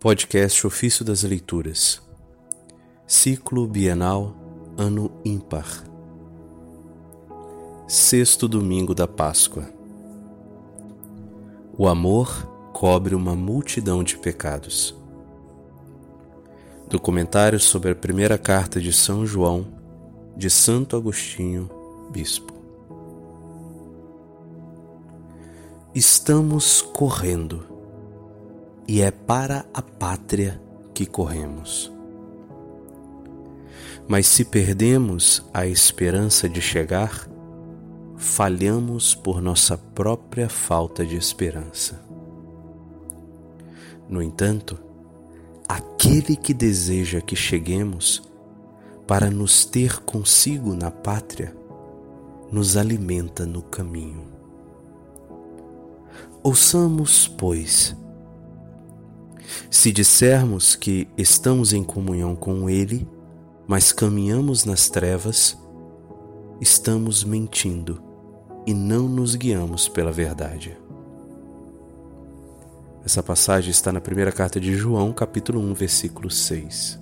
Podcast Ofício das Leituras, Ciclo Bienal, Ano Ímpar, Sexto Domingo da Páscoa. O amor cobre uma multidão de pecados. Documentário sobre a primeira carta de São João, de Santo Agostinho, Bispo. Estamos correndo e é para a pátria que corremos. Mas se perdemos a esperança de chegar, falhamos por nossa própria falta de esperança. No entanto, aquele que deseja que cheguemos para nos ter consigo na pátria, nos alimenta no caminho. Ouçamos, pois, se dissermos que estamos em comunhão com Ele, mas caminhamos nas trevas, estamos mentindo e não nos guiamos pela verdade. Essa passagem está na primeira carta de João, capítulo 1, versículo 6.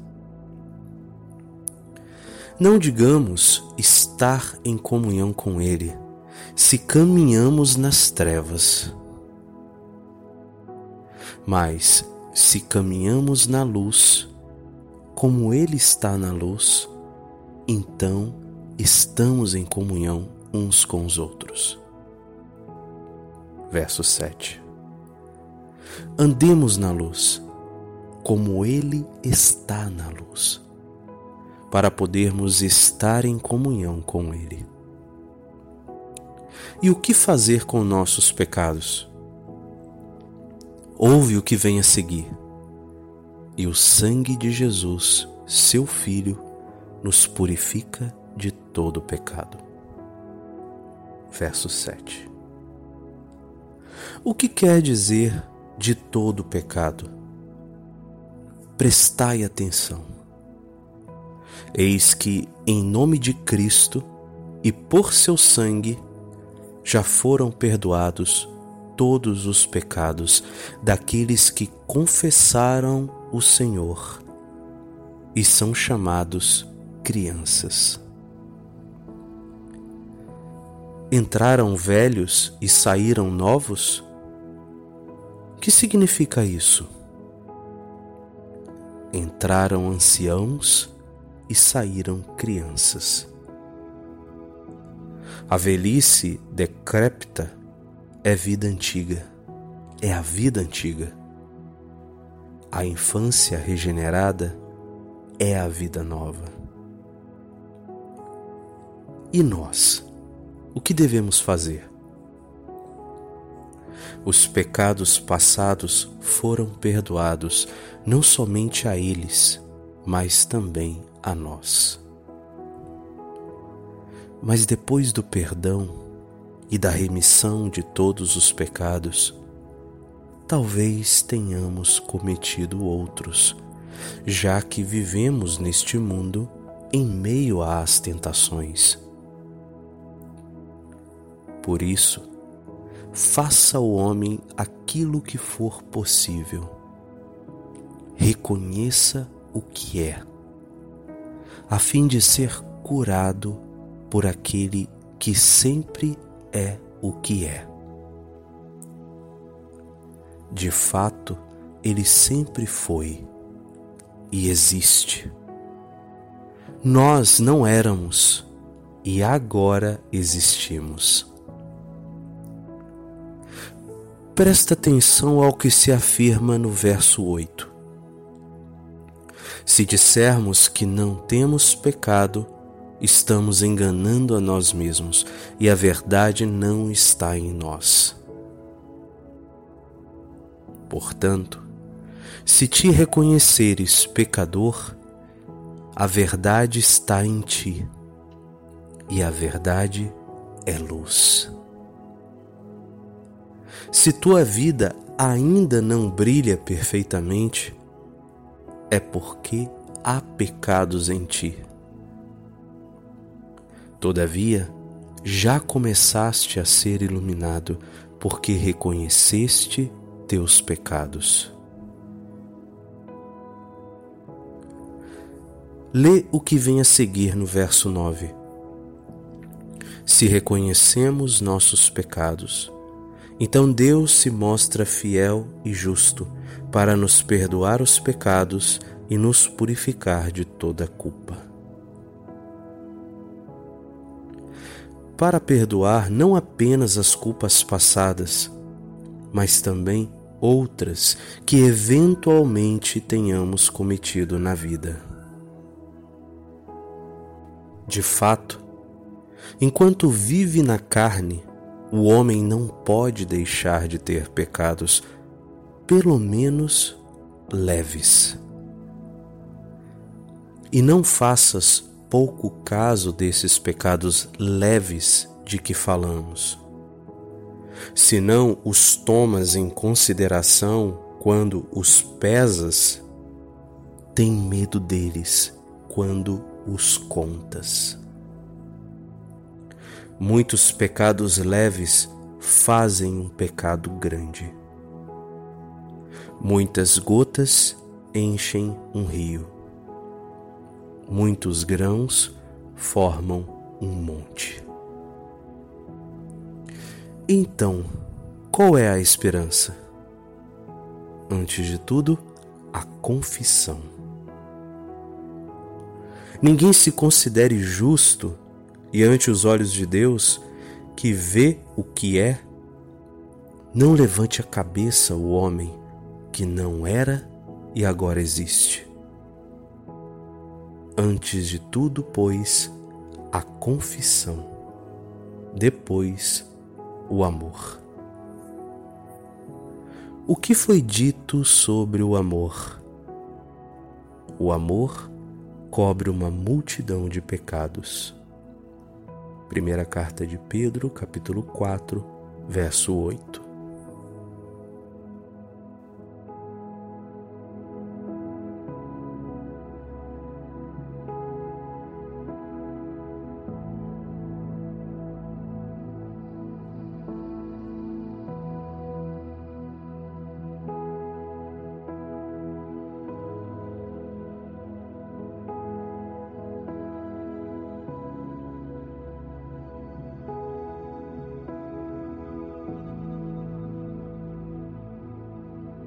Não digamos estar em comunhão com Ele se caminhamos nas trevas, mas se caminhamos na luz, como Ele está na luz, então estamos em comunhão uns com os outros. Verso 7. Andemos na luz, como Ele está na luz, para podermos estar em comunhão com Ele. E o que fazer com nossos pecados? Ouve o que vem a seguir. E o sangue de Jesus, seu Filho, nos purifica de todo pecado. Verso 7. O que quer dizer de todo pecado? Prestai atenção. Eis que, em nome de Cristo e por seu sangue, já foram perdoados todos os pecados daqueles que confessaram o Senhor e são chamados crianças. Entraram velhos e saíram novos? Que significa isso? Entraram anciãos e saíram crianças. A velhice decrépita é vida antiga, é a vida antiga. A infância regenerada é a vida nova. E nós? O que devemos fazer? Os pecados passados foram perdoados não somente a eles, mas também a nós. Mas depois do perdão, e da remissão de todos os pecados, talvez tenhamos cometido outros, já que vivemos neste mundo em meio às tentações. Por isso, faça o homem aquilo que for possível. Reconheça o que é, a fim de ser curado por aquele que sempre é o que é. De fato, ele sempre foi e existe. Nós não éramos e agora existimos. Presta atenção ao que se afirma no verso 8. Se dissermos que não temos pecado, estamos enganando a nós mesmos e a verdade não está em nós. Portanto, se te reconheceres pecador, a verdade está em ti, e a verdade é luz. Se tua vida ainda não brilha perfeitamente, é porque há pecados em ti. Todavia, já começaste a ser iluminado, porque reconheceste teus pecados. Lê o que vem a seguir no verso 9. Se reconhecemos nossos pecados, então Deus se mostra fiel e justo para nos perdoar os pecados e nos purificar de toda culpa. Para perdoar não apenas as culpas passadas, mas também outras que eventualmente tenhamos cometido na vida. De fato, enquanto vive na carne, o homem não pode deixar de ter pecados, pelo menos leves. E não faças pouco caso desses pecados leves de que falamos. Se não os tomas em consideração quando os pesas, tem medo deles quando os contas. Muitos pecados leves fazem um pecado grande. Muitas gotas enchem um rio. Muitos grãos formam um monte. Então, qual é a esperança? Antes de tudo, a confissão. Ninguém se considere justo e ante os olhos de Deus, que vê o que é, não levante a cabeça o homem que não era e agora existe. Antes de tudo, pois, a confissão, depois o amor. O que foi dito sobre o amor? O amor cobre uma multidão de pecados. Primeira carta de Pedro, capítulo 4, verso 8.